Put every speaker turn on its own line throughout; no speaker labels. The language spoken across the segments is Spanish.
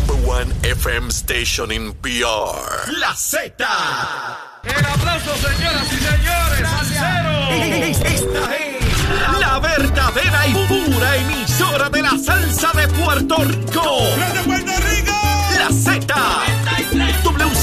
number one FM station in PR.
La Z.
El aplauso, señoras y señores, al cero.
Esta es la verdadera y pura emisora de la salsa de Puerto Rico.
de Puerto Rico!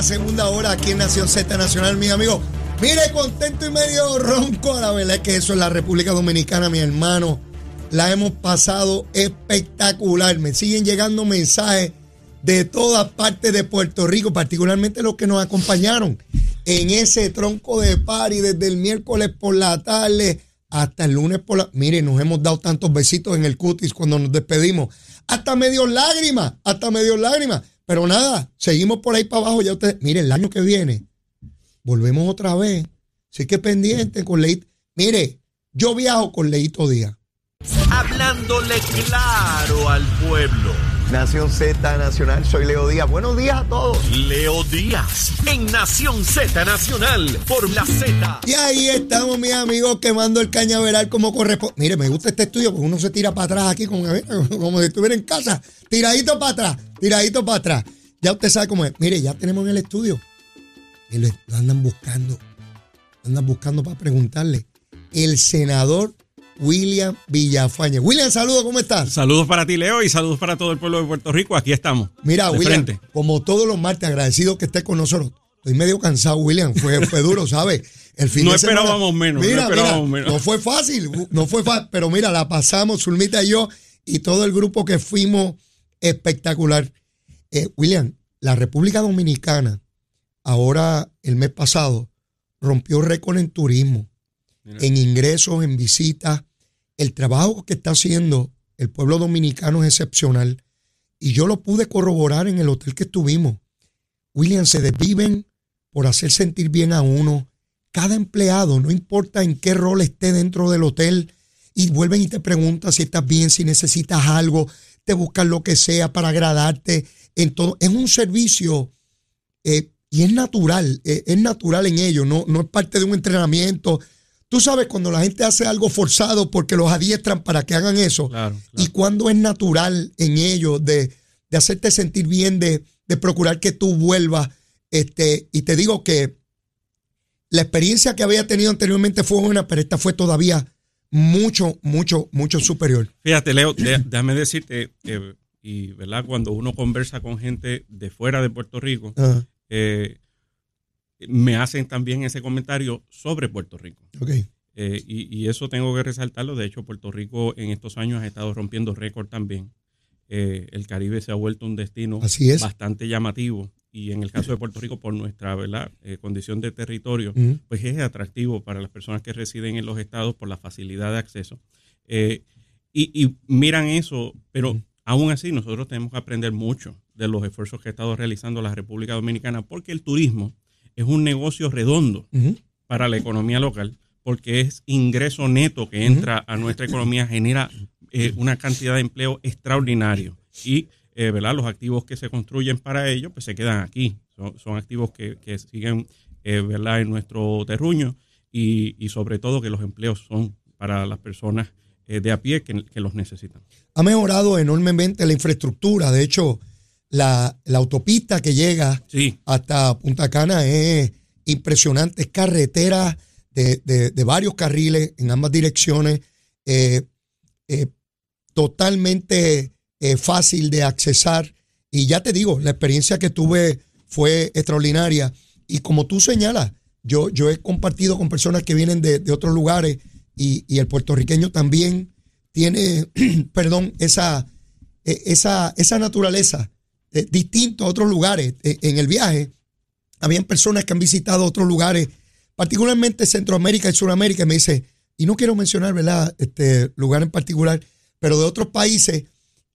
Segunda hora aquí en Nación Z Nacional, mi amigo. Mire, contento y medio ronco. La verdad es que eso es la República Dominicana, mi hermano. La hemos pasado espectacular. Me siguen llegando mensajes de todas partes de Puerto Rico, particularmente los que nos acompañaron en ese tronco de party desde el miércoles por la tarde hasta el lunes por la... Mire, nos hemos dado tantos besitos en el cutis cuando nos despedimos. Hasta medio lágrimas, hasta medio lágrimas. Pero nada, seguimos por ahí para abajo. Ya ustedes, mire, el año que viene, volvemos otra vez. Así que pendiente con Leito. Mire, yo viajo con Leito Díaz.
Hablándole claro al pueblo.
Nación Z Nacional, soy Leo Díaz. Buenos días a todos.
Leo Díaz en Nación Z Nacional por la Z.
Y ahí estamos, mis amigos, quemando el cañaveral como corresponde. Mire, me gusta este estudio porque uno se tira para atrás aquí como, como si estuviera en casa. Tiradito para atrás, tiradito para atrás. Ya usted sabe cómo es. Mire, ya tenemos en el estudio. Y lo andan buscando. Lo andan buscando para preguntarle. El senador William Villafañe. William, saludos, ¿cómo estás?
Saludos para ti, Leo, y saludos para todo el pueblo de Puerto Rico. Aquí estamos.
Mira, William,
frente.
como todos los martes, agradecido que estés con nosotros. Estoy medio cansado, William. Fue, fue duro, ¿sabes? El fin
No
de semana-
esperábamos menos, no
Mira,
esperábamos
mira,
menos.
No fue fácil, no fue fácil. Pero mira, la pasamos, Zulmita y yo, y todo el grupo que fuimos espectacular. Eh, William, la República Dominicana, ahora el mes pasado, rompió récord en turismo, en ingresos, en visitas. El trabajo que está haciendo el pueblo dominicano es excepcional. Y yo lo pude corroborar en el hotel que estuvimos. William, se desviven por hacer sentir bien a uno. Cada empleado, no importa en qué rol esté dentro del hotel, y vuelven y te preguntan si estás bien, si necesitas algo, te buscan lo que sea para agradarte. En todo. Es un servicio eh, y es natural, eh, es natural en ello, no, no es parte de un entrenamiento. Tú sabes cuando la gente hace algo forzado porque los adiestran para que hagan eso.
Claro,
Y cuando es natural en ellos de, de hacerte sentir bien, de, de procurar que tú vuelvas. Este, y te digo que la experiencia que había tenido anteriormente fue buena, pero esta fue todavía mucho, mucho, mucho superior.
Fíjate, Leo, déjame decirte, eh, y verdad, cuando uno conversa con gente de fuera de Puerto Rico, eh, me hacen también ese comentario sobre Puerto Rico.
ok.
Eh, y, y eso tengo que resaltarlo. De hecho, Puerto Rico en estos años ha estado rompiendo récord también. Eh, el Caribe se ha vuelto un destino
Así es.
bastante llamativo. Y en el caso de Puerto Rico, por nuestra ¿verdad? Eh, condición de territorio, pues es atractivo para las personas que residen en los estados por la facilidad de acceso. Y, y miran eso, pero aún así nosotros tenemos que aprender mucho de los esfuerzos que ha estado realizando la República Dominicana, porque el turismo es un negocio redondo para la economía local, porque es ingreso neto que entra a nuestra economía, genera eh, una cantidad de empleo extraordinario. Y eh, ¿verdad? los activos que se construyen para ello, pues se quedan aquí. Son, son activos que, que siguen eh, ¿verdad? en nuestro terruño y, y sobre todo que los empleos son para las personas de a pie que, que los necesitan.
ha mejorado enormemente la infraestructura. De hecho, la, la autopista que llega
Sí,
hasta Punta Cana es impresionante. Es carretera de, de- de varios carriles en ambas direcciones. eh, eh, totalmente eh, fácil de accesar. Y ya te digo, la experiencia que tuve fue extraordinaria. Y como tú señalas, yo, yo he compartido con personas que vienen de, de otros lugares y, y el puertorriqueño también tiene, perdón, esa, eh, esa, esa naturaleza eh, distinto a otros lugares. Eh, en el viaje, habían personas que han visitado otros lugares, particularmente Centroamérica y Sudamérica, y me dice, y no quiero mencionar, ¿verdad?, este lugar en particular, pero de otros países,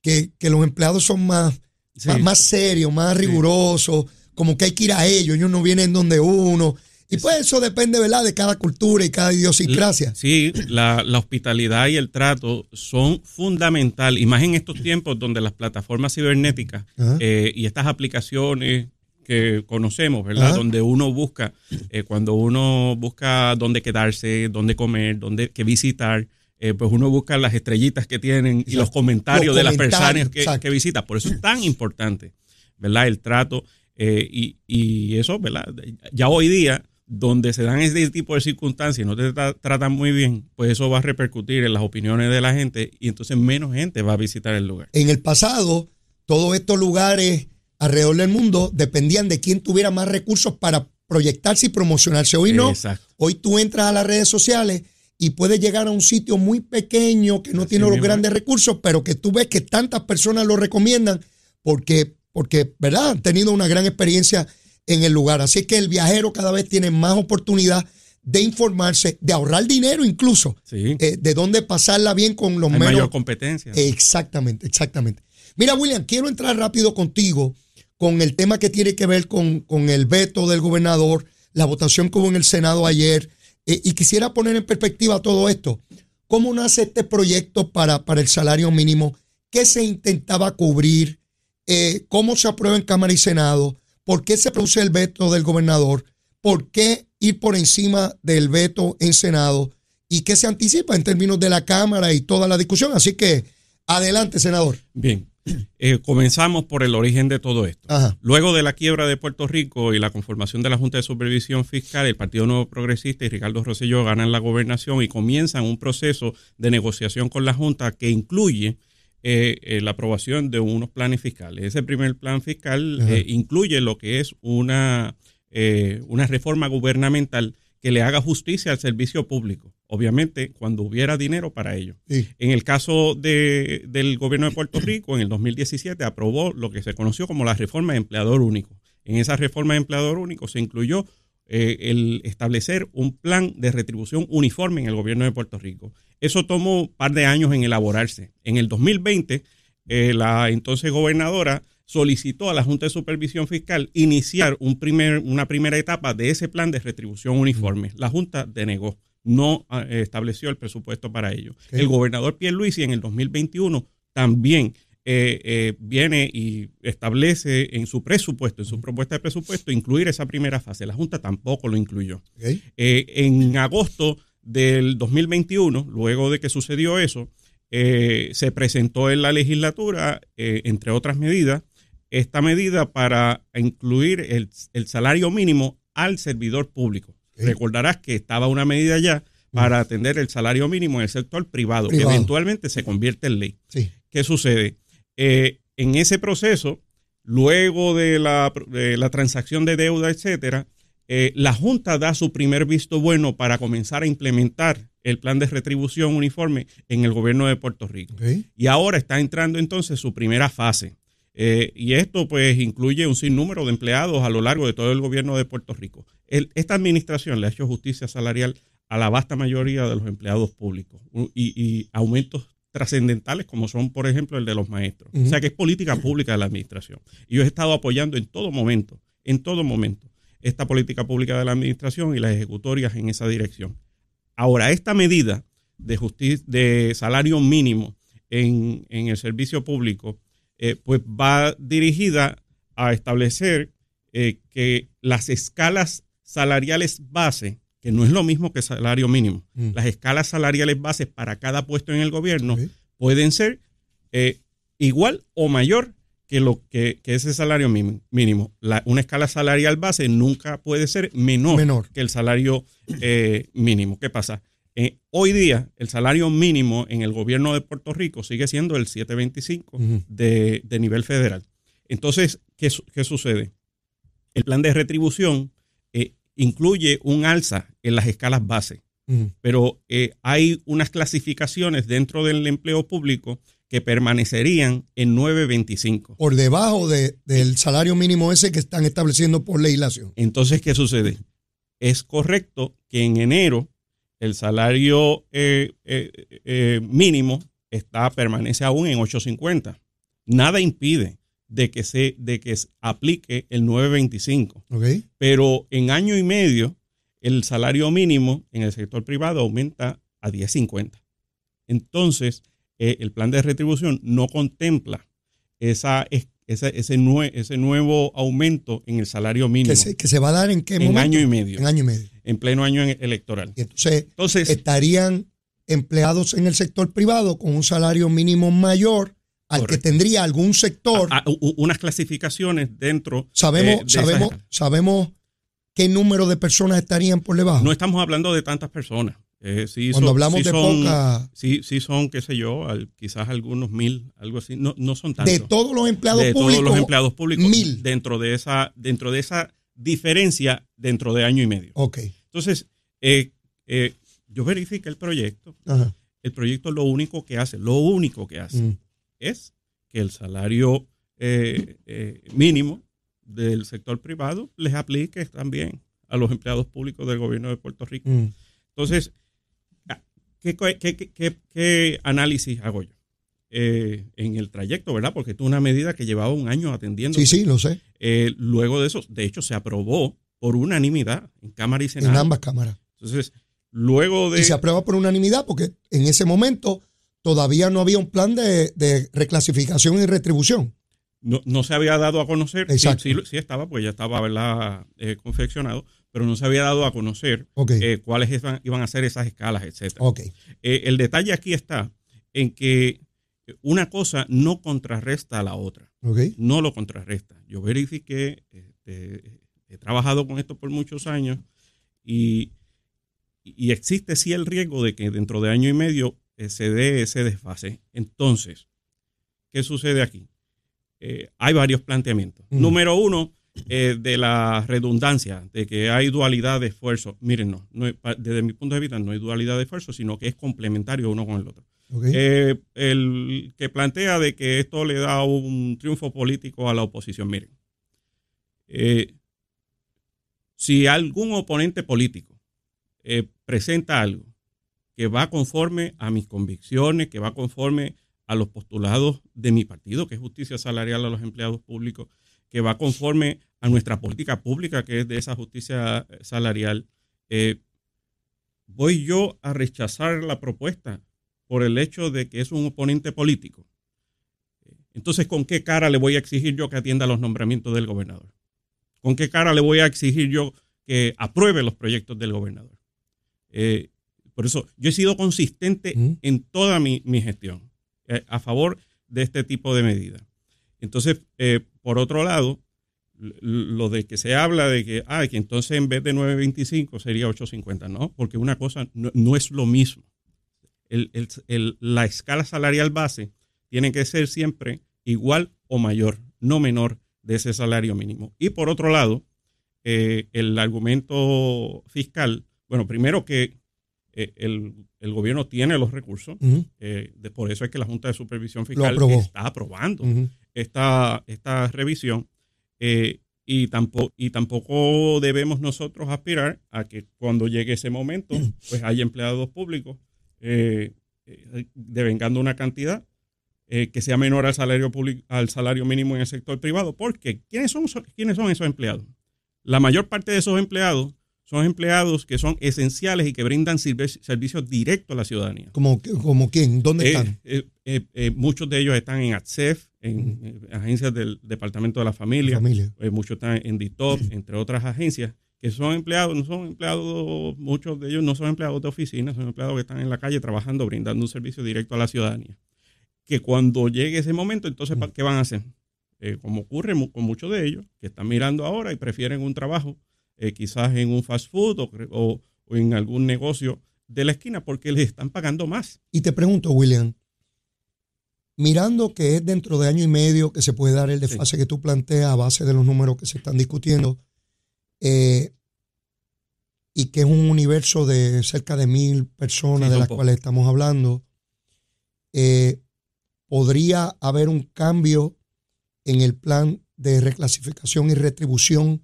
que, que los empleados son más,
Sí.
más, más serios, más rigurosos, como que hay que ir a ellos, ellos no vienen donde uno. Y pues eso depende, ¿verdad?, de cada cultura y cada idiosincrasia.
Sí, la, la hospitalidad y el trato son fundamental, y más en estos tiempos donde las plataformas cibernéticas eh, y estas aplicaciones que conocemos, ¿verdad?
Ajá.
Donde uno busca, eh, cuando uno busca dónde quedarse, dónde comer, dónde qué visitar, eh, pues uno busca las estrellitas que tienen y los comentarios
Los
de las personas que, que visita. Por eso es tan importante, ¿verdad? El trato eh, y, y eso, ¿verdad? Ya hoy día, donde se dan este tipo de circunstancias y no te tra- tratan muy bien, pues eso va a repercutir en las opiniones de la gente y entonces menos gente va a visitar el lugar.
En el pasado, todos estos lugares alrededor del mundo dependían de quién tuviera más recursos para proyectarse y promocionarse. Hoy no.
Exacto.
Hoy tú entras a las redes sociales y puedes llegar a un sitio muy pequeño que no
Así
tiene los
mismo
grandes recursos, pero que tú ves que tantas personas lo recomiendan porque, porque, ¿verdad? Han tenido una gran experiencia en el lugar. Así que el viajero cada vez tiene más oportunidad de informarse, de ahorrar dinero incluso,
Sí.
eh, de dónde pasarla bien con los
Hay
menos
mayor competencia.
Exactamente, exactamente. Mira, William, quiero entrar rápido contigo con el tema que tiene que ver con, con el veto del gobernador, la votación que hubo en el Senado ayer, eh, y quisiera poner en perspectiva todo esto. ¿Cómo nace este proyecto para, para el salario mínimo? ¿Qué se intentaba cubrir? Eh, ¿Cómo se aprueba en Cámara y Senado? ¿Por qué se produce el veto del gobernador? ¿Por qué ir por encima del veto en Senado? ¿Y qué se anticipa en términos de la Cámara y toda la discusión? Así que adelante, senador.
Bien, eh, comenzamos por el origen de todo esto.
Ajá.
Luego de la quiebra de Puerto Rico y la conformación de la Junta de Supervisión Fiscal, el Partido Nuevo Progresista y Ricardo Rosselló ganan la gobernación y comienzan un proceso de negociación con la Junta que incluye eh, eh, la aprobación de unos planes fiscales. Ese primer plan fiscal eh, incluye lo que es una, eh, una reforma gubernamental que le haga justicia al servicio público. Obviamente, cuando hubiera dinero para ello.
Sí.
En el caso de- del gobierno de Puerto Rico, en el 2017 aprobó lo que se conoció como la reforma de empleador único. En esa reforma de empleador único se incluyó eh, el establecer un plan de retribución uniforme en el gobierno de Puerto Rico. Eso tomó un par de años en elaborarse. En el 2020, eh, la entonces gobernadora solicitó a la Junta de Supervisión Fiscal iniciar un primer, una primera etapa de ese plan de retribución uniforme. La Junta denegó, no ah, estableció el presupuesto para ello. El gobernador Pierluisi en el 2021 también eh, eh, viene y establece en su presupuesto, en su propuesta de presupuesto, incluir esa primera fase. La Junta tampoco lo incluyó. Eh, en agosto del 2021, luego de que sucedió eso, eh, se presentó en la legislatura, entre otras medidas, esta medida para incluir el, el salario mínimo al servidor público. Recordarás que estaba una medida ya para atender el salario mínimo en el sector privado,
Privado.
que eventualmente se convierte en ley.
Sí.
¿Qué sucede? Eh, en ese proceso, luego de la, de la transacción de deuda, etcétera, eh, la Junta da su primer visto bueno para comenzar a implementar el plan de retribución uniforme en el gobierno de Puerto Rico. Y ahora está entrando entonces su primera fase. Eh, y esto pues incluye un sinnúmero de empleados a lo largo de todo el gobierno de Puerto Rico. El- esta administración le ha hecho justicia salarial a la vasta mayoría de los empleados públicos y, y aumentos trascendentales como son, por ejemplo, el de los maestros. O sea que es política pública de la administración. Y yo he estado apoyando en todo momento, en todo momento, esta política pública de la administración y las ejecutorias en esa dirección. Ahora, esta medida de, justicia, de salario mínimo en, en el servicio público, eh, pues va dirigida a establecer eh, que las escalas salariales base, que no es lo mismo que salario mínimo,
Mm.
las escalas salariales bases para cada puesto en el gobierno pueden ser eh, igual o mayor que lo que, que ese salario mínimo. La- una escala salarial base nunca puede ser menor,
Menor.
que el salario eh, mínimo. ¿Qué pasa? Eh, hoy día el salario mínimo en el gobierno de Puerto Rico sigue siendo el 725
Ujú.
de, de nivel federal. Entonces, ¿qué, su- qué sucede? El plan de retribución incluye un alza en las escalas base pero eh, hay unas clasificaciones dentro del empleo público que permanecerían en 925.
Por debajo de- del salario mínimo ese que están estableciendo por legislación.
Entonces, ¿qué sucede? Es correcto que en enero el salario eh, eh, eh, mínimo está, permanece aún en 850, Nada impide de que se de que aplique el 925.
Ok.
Pero en año y medio, el salario mínimo en el sector privado aumenta a 10.50. Entonces, eh, el plan de retribución no contempla esa, es- ese, ese, nue- ese nuevo aumento en el salario mínimo
Que se, que se va a dar en qué
en
momento?
año y medio,
En año y medio.
en pleno año en- electoral.
Y entonces
Entonces,
estarían empleados en el sector privado con un salario mínimo mayor al
Correcto.
que tendría algún sector.
a- u- unas clasificaciones dentro
sabemos,
eh, de
sabemos, sabemos qué número de personas estarían por debajo.
No estamos hablando de tantas personas. Eh, sí
Cuando
son-
hablamos
sí
de
son-
poca-
Sí, sí son, qué sé yo, al- quizás algunos mil, algo así. No, no son tantos.
de todos los empleados
de
públicos.
todos los empleados públicos
mil.
dentro de esa dentro de esa diferencia dentro de año y medio.
Ok.
Entonces, eh, eh, yo verifiqué el proyecto.
Ajá.
El proyecto lo único que hace, lo único que hace
Mm.
Es que el salario eh, eh, mínimo del sector privado les aplique también a los empleados públicos del gobierno de Puerto Rico.
Mm.
Entonces, ah, ¿qué, qué- qué- qué- análisis hago yo? Eh, en el trayecto, ¿verdad? Porque esto es una medida que llevaba un año atendiendo.
Sí, sí, lo sé.
Luego de eso, de hecho, se aprobó por unanimidad en Cámara y
En
Senado.
ambas cámaras.
Entonces, luego de...
Y se aprueba por unanimidad porque en ese momento todavía no había un plan de, de reclasificación y retribución.
No, no se había dado a conocer,
Exacto.
sí, sí estaba, pues ya estaba ¿verdad? Eh, confeccionado, pero no se había dado a conocer eh, cuáles iban, iban a ser esas escalas, etcétera.
ok.
Eh, el detalle aquí está en que una cosa no contrarresta a la otra,
Ok.
no lo contrarresta. Yo verifiqué, este, he trabajado con esto por muchos años y, y existe sí el riesgo de que dentro de año y medio se dé ese desfase. Entonces, ¿qué sucede aquí? Eh, hay varios planteamientos.
Mm.
Número uno, eh, de la redundancia, de que hay dualidad de esfuerzo. Miren, no, desde mi punto de vista no hay dualidad de esfuerzo, sino que es complementario uno con el otro. Eh, el que plantea de que esto le da un triunfo político a la oposición, miren, si algún oponente político presenta algo que va conforme a mis convicciones, que va conforme a los postulados de mi partido, que es justicia salarial a los empleados públicos, que va conforme a nuestra política pública, que es de esa justicia eh, salarial, eh, voy yo a rechazar la propuesta por el hecho de que es un oponente político. Entonces, ¿con qué cara le voy a exigir yo que atienda los nombramientos del gobernador? ¿Con qué cara le voy a exigir yo que apruebe los proyectos del gobernador? Eh, por eso, yo he sido consistente
Mm.
en toda mi, mi gestión eh, a favor de este tipo de medidas. Entonces, eh, por otro lado, lo de que se habla de que, ah, que entonces en vez de 9.25 sería 8.50, no, porque una cosa no, no es lo mismo. El- el- el- la escala salarial base tiene que ser siempre igual o mayor, no menor de ese salario mínimo. Y por otro lado, eh, el argumento fiscal, bueno, primero que eh, el, el gobierno tiene los recursos, eh, de- por eso es que la Junta de Supervisión Fiscal está aprobando esta, esta revisión eh, y, tampoco, y tampoco debemos nosotros aspirar a que cuando llegue ese momento, pues haya empleados públicos devengando una cantidad eh, que sea menor al salario, público, al salario mínimo en el sector privado. Porque ¿quiénes son, ¿quiénes son esos empleados? La mayor parte de esos empleados son empleados que son esenciales y que brindan servicios directos a la ciudadanía.
¿Como, como quién? ¿Dónde
Eh,
están?
eh, eh, muchos de ellos están en ATSEF, en agencias del Departamento de la Familia,
Familia.
muchos están en DITOP, entre otras agencias, que son empleados, no son empleados, muchos de ellos no son empleados de oficina, son empleados que están en la calle trabajando, brindando un servicio directo a la ciudadanía. Que cuando llegue ese momento, entonces, ¿pa- ¿qué van a hacer? Como ocurre con muchos de ellos, que están mirando ahora y prefieren un trabajo, eh, quizás en un fast food o, o- o en algún negocio de la esquina, porque les están pagando más.
Y te pregunto, William, mirando que es dentro de año y medio que se puede dar el desfase que tú planteas a base de los números que se están discutiendo, eh, y que es un universo de cerca de mil personas
Sí,
de las cuales estamos hablando, eh, podría haber un cambio en el plan de reclasificación y retribución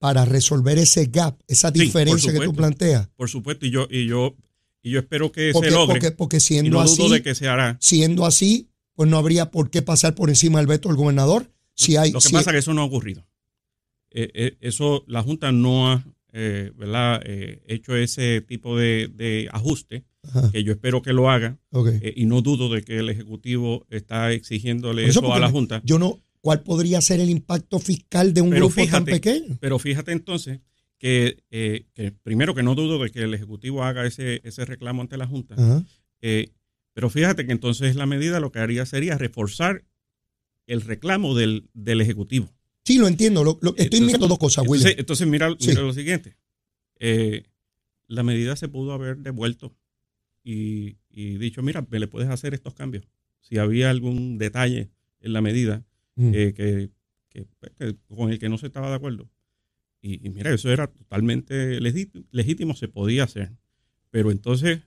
para resolver ese gap, esa diferencia que tú planteas.
Por supuesto, y yo, y yo, y yo espero que
Porque,
se logre.
porque, porque
y
siendo
no
así,
dudo de que se hará.
siendo así, pues no habría por qué pasar por encima del veto del gobernador. Si hay,
Lo que
si-
pasa es que eso no ha ocurrido. Eh, eh, eso, la Junta no ha eh, ¿verdad? Eh, hecho ese tipo de, de ajuste,
Ajá,
que yo espero que lo haga,
ok.
eh, y no dudo de que el Ejecutivo está exigiéndole
eso,
eso, a la Junta.
Yo no, ¿cuál podría ser el impacto fiscal de un
Pero
grupo tan pequeño?
Pero fíjate entonces que, eh, que primero que no dudo de que el Ejecutivo haga ese, ese reclamo ante la Junta, eh, pero fíjate que entonces la medida lo que haría sería reforzar el reclamo del, del Ejecutivo.
Sí, lo entiendo. Lo- lo- estoy
Entonces-
mirando dos cosas, William.
Entonces, entonces mira,
Sí.
mira lo siguiente. Eh, la medida se pudo haber devuelto y, y dicho, mira, me le puedes hacer estos cambios. Si había algún detalle en la medida
Mm.
eh, que, que- que- con el que no se estaba de acuerdo. Y, y mira, eso era totalmente legítimo, legítimo, se podía hacer. Pero entonces,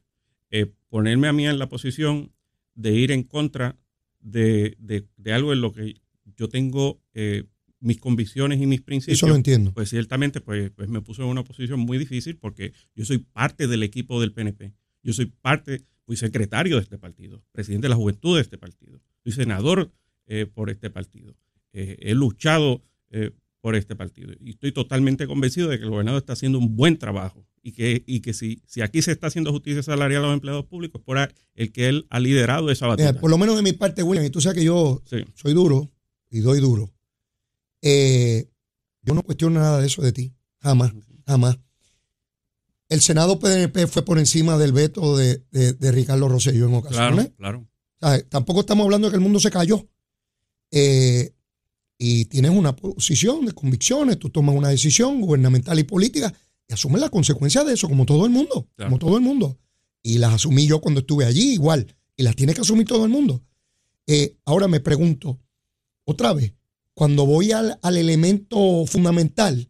eh, ponerme a mí en la posición de ir en contra de, de- de algo en lo que yo tengo eh, mis convicciones y mis principios,
Eso lo entiendo.
pues ciertamente pues, pues me puso en una posición muy difícil porque yo soy parte del equipo del PNP. Yo soy parte, fui secretario de este partido, presidente de la juventud de este partido, soy senador eh, por este partido. Eh, he luchado eh, por este partido y estoy totalmente convencido de que el gobernador está haciendo un buen trabajo y que, y que si, si aquí se está haciendo justicia salarial a los empleados públicos, por el que él ha liderado esa batalla.
por lo menos de mi parte, William, y tú sabes que yo
Sí.
soy duro y doy duro. Yo no cuestiono nada de eso de ti. Jamás, jamás. El Senado PNP fue por encima del veto de, de- de Ricardo Rosselló en ocasiones.
Claro, claro.
Tampoco estamos hablando de que el mundo se cayó. Eh, y tienes una posición de convicciones, tú tomas una decisión gubernamental y política y asumes las consecuencias de eso, como todo el mundo,
Claro.
como todo el mundo. Y las asumí yo cuando estuve allí, igual, y las tiene que asumir todo el mundo. Eh, ahora me pregunto, otra vez, cuando voy al, al elemento fundamental,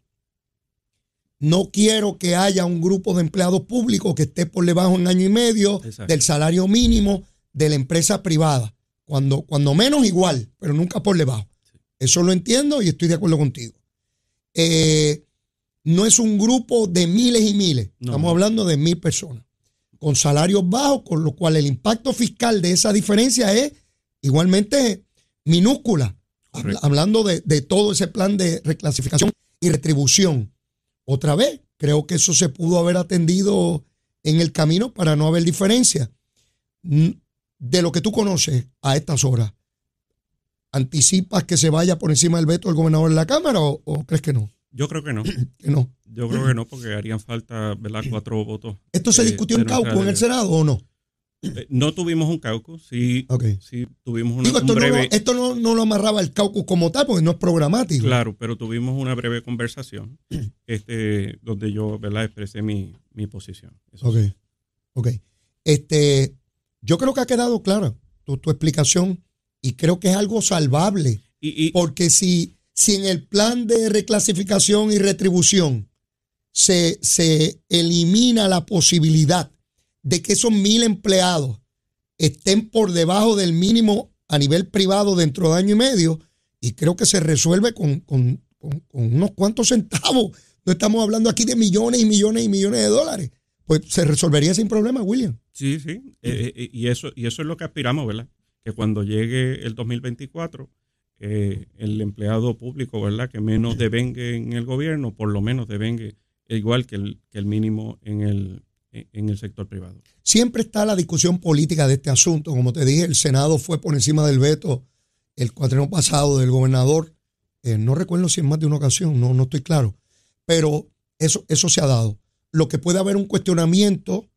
no quiero que haya un grupo de empleados públicos que esté por debajo en año y medio
Exacto.
del salario mínimo de la empresa privada. Cuando, cuando menos igual, pero nunca por debajo. Eso lo entiendo y estoy de acuerdo contigo. Eh, no es un grupo de miles y miles.
No.
Estamos hablando de mil personas. Con salarios bajos, con lo cual el impacto fiscal de esa diferencia es igualmente minúscula. Habla-. Hablando de, de todo ese plan de reclasificación y retribución. Otra vez, creo que eso se pudo haber atendido en el camino para no haber diferencia. De lo que tú conoces a estas horas, ¿anticipas que se vaya por encima del veto del gobernador en la Cámara o, o crees que no?
Yo creo que no.
Que no.
Yo creo que no, porque harían falta ¿verdad? cuatro votos.
¿Esto se discutió en Cauco en el. Senado o no?
Eh, No tuvimos un caucus, sí, sí tuvimos una,
Digo, esto, no,
breve,
lo, esto no, no lo amarraba el caucus como tal, porque no es programático.
claro, pero tuvimos una breve conversación, este, donde yo, ¿verdad? Expresé mi, mi posición. Eso
Ok.
sí.
Ok. Este, yo creo que ha quedado clara tu, tu explicación y creo que es algo salvable.
Y, y-
Porque si, si en el plan de reclasificación y retribución se, se elimina la posibilidad de que esos mil empleados estén por debajo del mínimo a nivel privado dentro de año y medio, y creo que se resuelve con, con- con- con unos cuantos centavos. No estamos hablando aquí de millones y millones y millones de dólares. Pues se resolvería sin problema, William.
Sí, sí, eh, eh, y, eso, y eso es lo que aspiramos, ¿verdad? Que cuando llegue el 2024, eh, el empleado público, ¿verdad? Que menos devengue en el gobierno, por lo menos devengue igual que el, que el mínimo en el, en el sector privado.
Siempre está la discusión política de este asunto. Como te dije, el Senado fue por encima del veto el cuatreno pasado del gobernador. Eh, no recuerdo si en más de una ocasión, no, no estoy claro. Pero eso, eso se ha dado. Lo que puede haber un cuestionamiento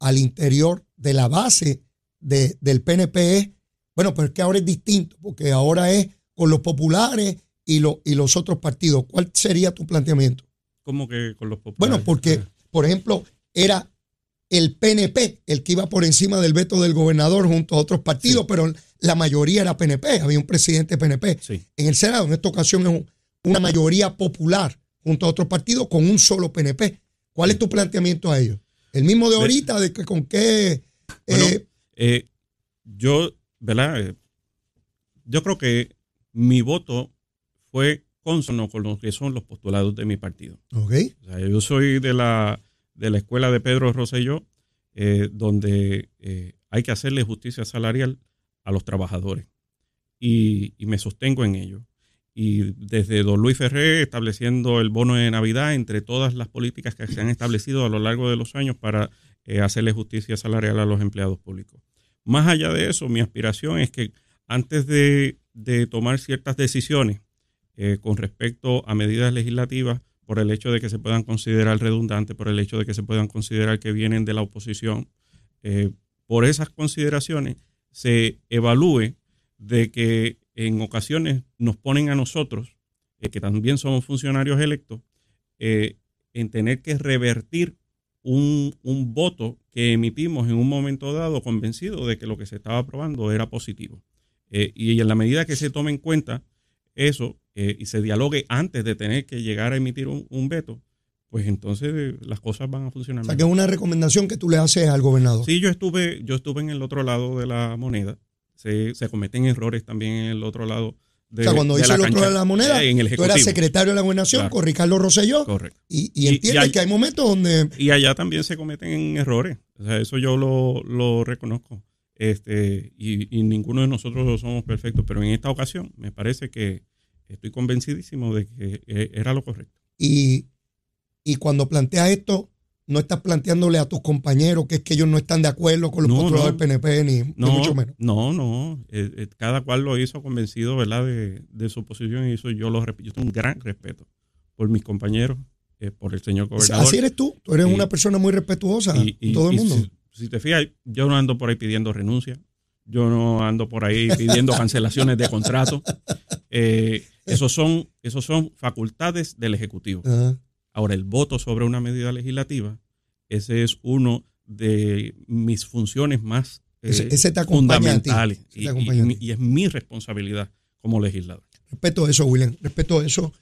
al interior de la base de- del PNP es, bueno, pero es que ahora es distinto, porque ahora es con los populares y, lo- y los otros partidos. ¿Cuál sería tu planteamiento?
Como que con los populares.
Bueno, porque,
Ah,
por ejemplo, era el PNP el que iba por encima del veto del gobernador junto a otros partidos,
Sí.
pero la mayoría era PNP, había un presidente PNP.
Sí.
En el Senado, en esta ocasión, es un- una mayoría popular junto a otros partidos con un solo PNP. ¿Cuál es tu planteamiento a ellos? El mismo de ahorita, de que con qué...
Bueno,
eh,
Eh, yo, ¿verdad? Eh, Yo creo que mi voto fue consono con lo que son los postulados de mi partido.
ok,
O sea, yo soy de la, de la escuela de Pedro Rosselló, eh, donde hay que hacerle justicia salarial a los trabajadores. y, y me sostengo en ello. Y desde don Luis Ferré estableciendo el bono de Navidad entre todas las políticas que se han establecido a lo largo de los años para eh, hacerle justicia salarial a los empleados públicos. Más allá de eso, mi aspiración es que antes de, tomar ciertas decisiones eh, con respecto a medidas legislativas, por el hecho de que se puedan considerar redundantes, por el hecho de que se puedan considerar que vienen de la oposición, eh, por esas consideraciones se evalúe de que en ocasiones nos ponen a nosotros, eh, que también somos funcionarios electos, eh, en tener que revertir un, un, voto que emitimos en un momento dado convencido de que lo que se estaba aprobando era positivo. Eh, y en la medida que se tome en cuenta eso y se dialogue antes de tener que llegar a emitir un, un veto, pues entonces las cosas van a funcionar.
O sea, que es una recomendación que tú le haces al gobernador.
Sí, yo estuve, yo estuve en el otro lado de la moneda. Se, se cometen errores también en el otro lado. De,
o sea, cuando dice el otro lado de la moneda,
en el
tú eras secretario de la gobernación
Claro.
con Ricardo Rosselló.
Correcto.
Y, y entiendes
y-
que hay momentos donde
Y allá también se cometen errores. O sea, eso yo lo, lo reconozco. Este, y, ninguno de nosotros somos perfectos. Pero en esta ocasión me parece que estoy convencidísimo de que eh, era lo correcto.
y, y cuando planteas esto, no estás planteándole a tus compañeros que es que ellos no están de acuerdo con los
No,
postulados
no.
del PNP, ni, mucho menos.
no, no. Eh, eh, cada cual lo hizo convencido, ¿verdad? De, de su posición y eso yo lo respeto. Yo tengo un gran respeto por mis compañeros, eh, por el señor gobernador.
Así eres tú. Tú eres una persona muy respetuosa
y,
todo el mundo.
Si, si te fijas, yo no ando por ahí pidiendo renuncia. Yo no ando por ahí pidiendo cancelaciones de contrato. Eh, esos, son, esos son facultades del Ejecutivo.
Ajá.
Ahora, el voto sobre una medida legislativa, ese es uno de mis funciones más eh,
Ese- ese te acompaña a ti.
fundamentales.
Ese te
Y, y es mi responsabilidad como legislador.
Respeto eso, William. Respeto eso.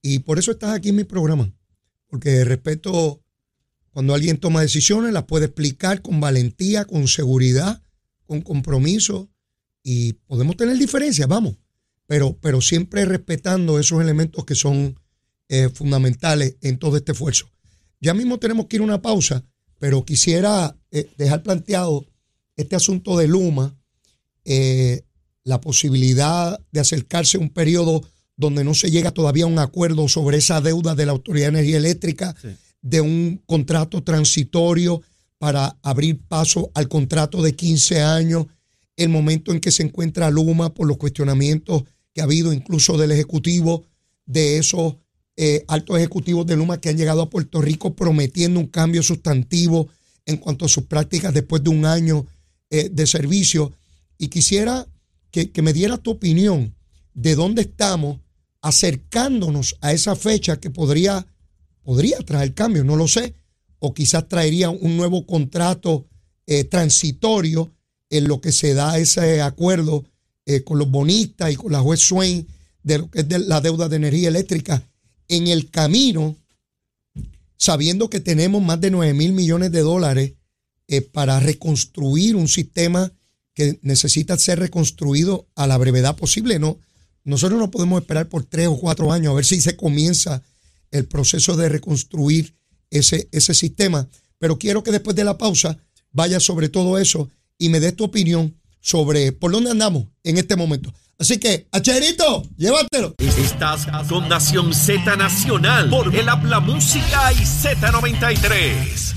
Y por eso estás aquí en mi programa. Porque respeto cuando alguien toma decisiones, las puede explicar con valentía, con seguridad, con compromiso. Y podemos tener diferencias, vamos. Pero, pero siempre respetando esos elementos que son eh, fundamentales en todo este esfuerzo. Ya mismo tenemos que ir a una pausa, pero quisiera eh, dejar planteado este asunto de Luma, eh, la posibilidad de acercarse a un periodo donde no se llega todavía a un acuerdo sobre esa deuda de la Autoridad de Energía Eléctrica,
Sí.
de un contrato transitorio para abrir paso al contrato de 15 años, el momento en que se encuentra Luma por los cuestionamientos que ha habido incluso del Ejecutivo, de esos eh, altos ejecutivos de Luma que han llegado a Puerto Rico prometiendo un cambio sustantivo en cuanto a sus prácticas después de un año eh, de servicio. Y quisiera que, me diera tu opinión de dónde estamos acercándonos a esa fecha que podría, podría traer cambio, no lo sé, o quizás traería un nuevo contrato eh, transitorio en lo que se da ese acuerdo con los bonistas y con la juez Swain de lo que es de la deuda de energía eléctrica en el camino, sabiendo que tenemos más de 9 mil millones de dólares eh, para reconstruir un sistema que necesita ser reconstruido a la brevedad posible. No, nosotros no podemos esperar por tres o cuatro años a ver si se comienza el proceso de reconstruir ese, ese sistema. Pero quiero que después de la pausa vaya sobre todo eso y me des tu opinión sobre por dónde andamos en este momento. Así que, Acherito, llévatelo.
Estás con Nación Z Nacional por el Habla Música y Z93.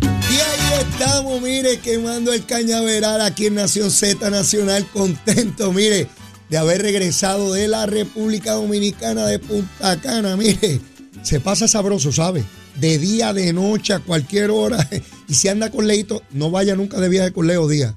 Y ahí estamos, mire, quemando el cañaveral aquí en Nación Z Nacional, contento, mire, de haber regresado de la República Dominicana de Punta Cana, mire, se pasa sabroso, ¿sabe? De día, de noche, a cualquier hora. Y si anda con Leito, no vaya nunca de viaje con Leo Díaz.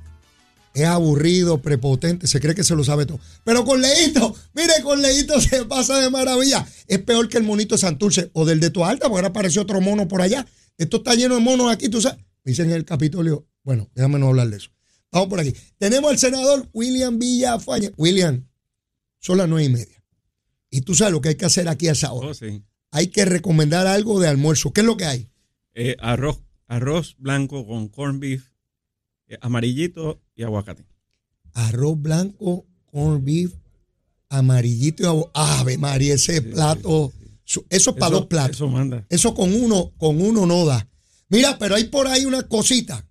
Es aburrido, prepotente, se cree que se lo sabe todo. Pero con Leito, mire, con Leito se pasa de maravilla. Es peor que el monito de Santurce o del de tu alta, porque ahora apareció otro mono por allá. Esto está lleno de monos aquí, tú sabes. Me dicen en el Capitolio. Bueno, déjame no hablar de eso. Vamos por aquí. Tenemos al senador William Villafañe. William, son las nueve y media. Y tú sabes lo que hay que hacer aquí a esa hora.
Oh, sí.
Hay que recomendar algo de almuerzo. ¿Qué es lo que hay?
Eh, arroz, arroz blanco con corn beef, amarillito y aguacate.
Arroz blanco, corn beef, amarillito y abo- Ave María, ese plato. Eso es para
Eso-
dos platos.
Eso manda.
Eso con uno, con uno no da. Mira, pero hay por ahí una cosita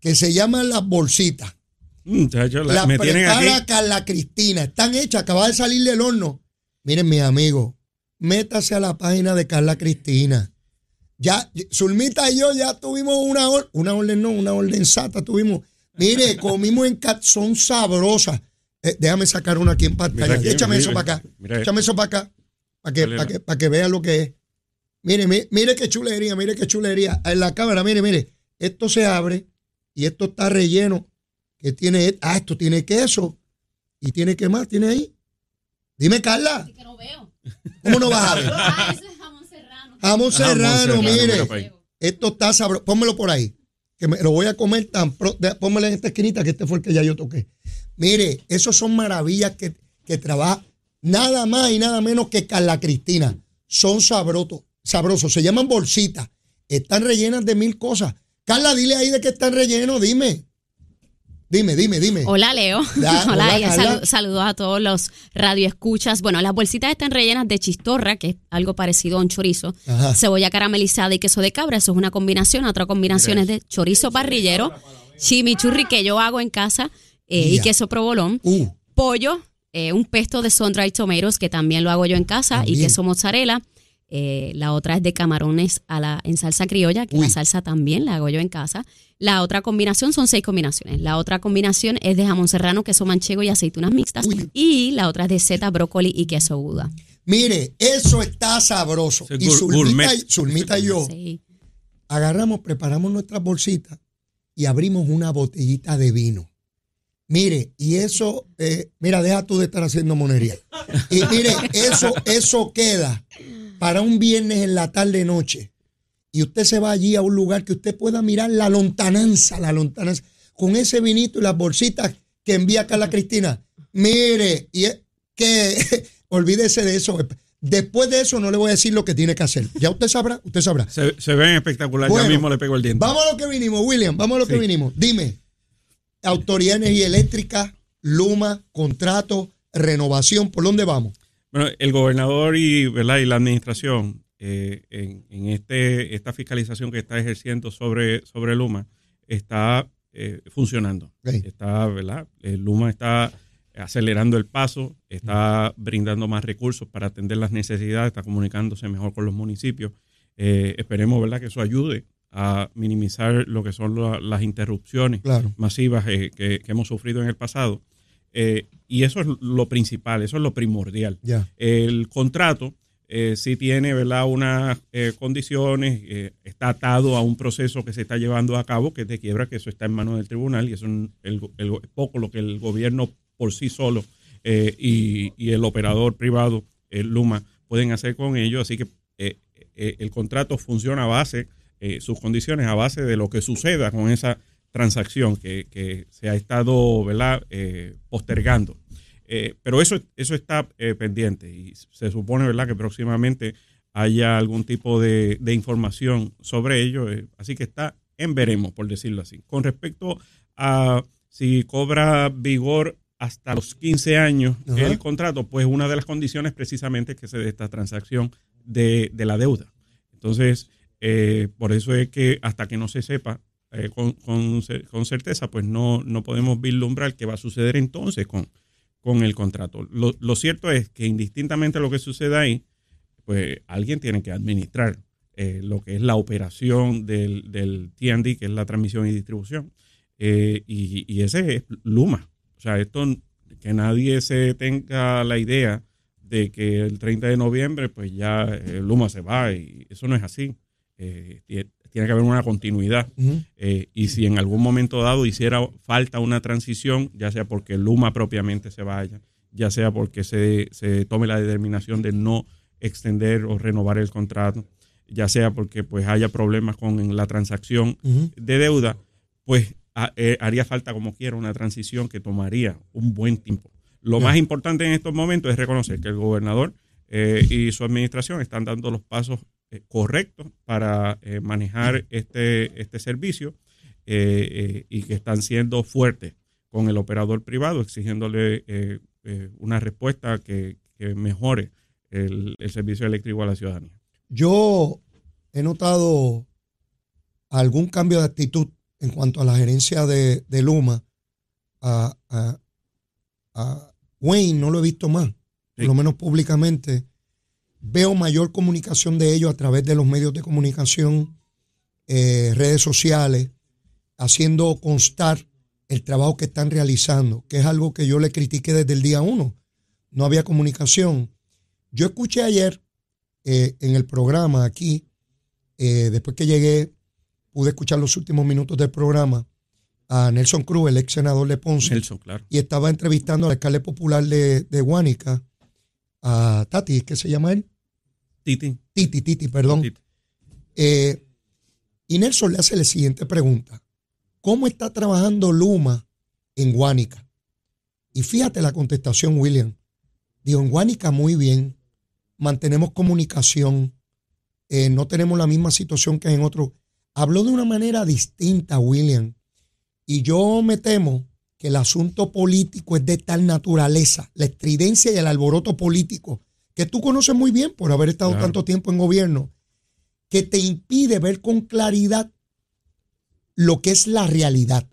que se llaman las bolsitas.
Muchachos, la-
Las
me
prepara
aquí.
Carla Cristina. Están hechas, acaba de salir del horno. Miren, mis amigos, métase a la página de Carla Cristina. Ya, Zulmita y yo ya tuvimos una orden, una orden no, una orden sata tuvimos. Mire, comimos en cat, son sabrosas. Eh, déjame sacar una aquí en pantalla.
Aquí,
Échame
mira,
eso para acá.
mira.
Échame eso para acá. Para que, para que, para que vean lo que es. Mire, mire, mire qué chulería, mire qué chulería. En la cámara, mire, mire. Esto se abre y esto está relleno. Que tiene, ah, esto tiene queso. ¿Y tiene qué más? ¿Tiene ahí? Dime, Carla.
que no veo.
¿Cómo no vas a ver?
Jamón serrano.
Mire. Esto está sabroso. Pónmelo por ahí. Que me lo voy a comer tan pronto. Pónmelo en esta esquinita que este fue el que ya yo toqué. Mire, esos son maravillas que, que trabaja nada más y nada menos que Carla Cristina. Son sabrosos, sabrosos. Se llaman bolsitas. Están rellenas de mil cosas. Carla, dile ahí de qué están rellenos. Dime. Dime, dime, dime.
Hola, Leo.
Ya, hola,
Hola, saludos a todos los radioescuchas. Bueno, las bolsitas están rellenas de chistorra, que es algo parecido a un chorizo,
Ajá.
cebolla caramelizada y queso de cabra. Eso es una combinación. Otra combinación es de chorizo parrillero, chimichurri que yo hago en casa eh, y queso provolón,
Uh,
pollo, eh, un pesto de sun-dried tomatoes que también lo hago yo en casa
También.
y queso mozzarella. Eh, la otra es de camarones a la, en salsa criolla, que
Uy.
la salsa también la hago yo en casa. La otra combinación son seis combinaciones. La otra combinación es de jamón serrano, queso manchego y aceitunas mixtas.
Uy.
Y la otra es de seta, brócoli y queso Gouda.
mire, eso está sabroso. Y Zulmita, Zulmita y yo.
Sí.
agarramos, preparamos nuestras bolsitas y abrimos una botellita de vino. Mire, y eso, eh, mira, deja tú de estar haciendo monería. Y mire, eso, eso queda para un viernes en la tarde noche. Y usted se va allí a un lugar que usted pueda mirar la lontananza, la lontananza, con ese vinito y las bolsitas que envía Carla Cristina. Mire, y es que olvídese de eso. Después de eso no le voy a decir lo que tiene que hacer. Ya usted sabrá, usted sabrá.
Se, se ven espectacular.
Bueno,
ya mismo le pego el diente.
Vamos a lo que vinimos, William. Vamos a lo que vinimos. Dime, Autoridad de Energía Eléctrica, Luma, contrato, renovación, ¿por dónde vamos?
Bueno, el gobernador y, ¿verdad? y la administración eh, en, en este, esta fiscalización que está ejerciendo sobre, sobre Luma está eh, funcionando. Está, ¿verdad? Eh, Luma está acelerando el paso, está brindando más recursos para atender las necesidades, está comunicándose mejor con los municipios. Eh, esperemos, ¿verdad?, que eso ayude a minimizar lo que son la- las interrupciones
Claro.
masivas eh, que, que hemos sufrido en el pasado. Eh, y eso es lo principal, eso es lo primordial. El contrato eh, sí tiene ¿verdad? unas eh, condiciones, eh, está atado a un proceso que se está llevando a cabo, que es de quiebra, que eso está en manos del tribunal y eso es un- el, el- poco lo que el gobierno por sí solo eh, y, y el operador privado, el Luma, pueden hacer con ello. Así que eh, eh, el contrato funciona a base, eh, sus condiciones a base de lo que suceda con esa transacción que, que se ha estado ¿verdad? Eh, postergando. Eh, pero eso, eso está eh, pendiente y se supone ¿verdad? que próximamente haya algún tipo de, de información sobre ello. eh, así que está en veremos, por decirlo así. Con respecto a si cobra vigor hasta los 15 años el contrato, pues una de las condiciones precisamente es que se dé esta transacción de, de la deuda. Entonces, eh, por eso es que hasta que no se sepa eh, con, con con certeza, pues no, no podemos vislumbrar qué va a suceder entonces con, con el contrato. Lo, lo cierto es que indistintamente lo que suceda ahí, pues alguien tiene que administrar eh, lo que es la operación del, del TND, que es la transmisión y distribución. Eh, y, y ese es Luma. O sea, esto que nadie se tenga la idea de que el 30 de noviembre pues ya eh, Luma se va y eso no es así. Tiene que haber una continuidad. Eh, y si en algún momento dado hiciera falta una transición, ya sea porque Luma propiamente se vaya, ya sea porque se, se tome la determinación de no extender o renovar el contrato, ya sea porque pues haya problemas con la transacción de deuda, pues eh, haría falta como quiera una transición que tomaría un buen tiempo. Lo más importante en estos momentos es reconocer que el gobernador eh, y su administración están dando los pasos correctos para eh, manejar este, este servicio eh, eh, y que están siendo fuertes con el operador privado, exigiéndole eh, eh, una respuesta que, que mejore el, el servicio eléctrico a la ciudadanía.
Yo he notado algún cambio de actitud en cuanto a la gerencia de, de Luma a, a- a Wayne no lo he visto más, por lo menos públicamente. Veo mayor comunicación de ellos a través de los medios de comunicación, eh, redes sociales, haciendo constar el trabajo que están realizando, que es algo que yo le critiqué desde el día uno. No había comunicación. Yo escuché ayer eh, en el programa aquí, eh, después que llegué, pude escuchar los últimos minutos del programa a Nelson Cruz, el ex senador de Ponce,
Nelson, claro.
y estaba entrevistando al alcalde popular de, de Guánica, a Tati, ¿qué se llama él?
Titi.
Titi, Titi, perdón.
Titi.
Eh, y Nelson le hace la siguiente pregunta. ¿Cómo está trabajando Luma en Guánica? Y fíjate la contestación, William. Digo, en Guánica muy bien. Mantenemos comunicación. eh, no tenemos la misma situación que en otros. Habló de una manera distinta, William. Y yo me temo que el asunto político es de tal naturaleza, la estridencia y el alboroto político, que tú conoces muy bien por haber estado
Claro.
tanto tiempo en gobierno, que te impide ver con claridad lo que es la realidad.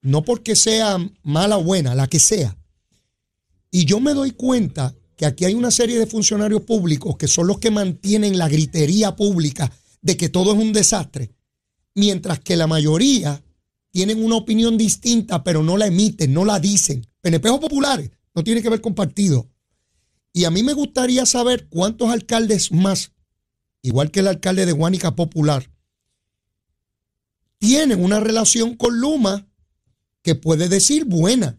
No porque sea mala o buena, la que sea. Y yo me doy cuenta que aquí hay una serie de funcionarios públicos que son los que mantienen la gritería pública de que todo es un desastre, mientras que la mayoría tienen una opinión distinta, pero no la emiten, no la dicen. PNP populares, no tiene que ver con partido. Y a mí me gustaría saber cuántos alcaldes más, igual que el alcalde de Guánica Popular, tienen una relación con Luma que puede decir buena.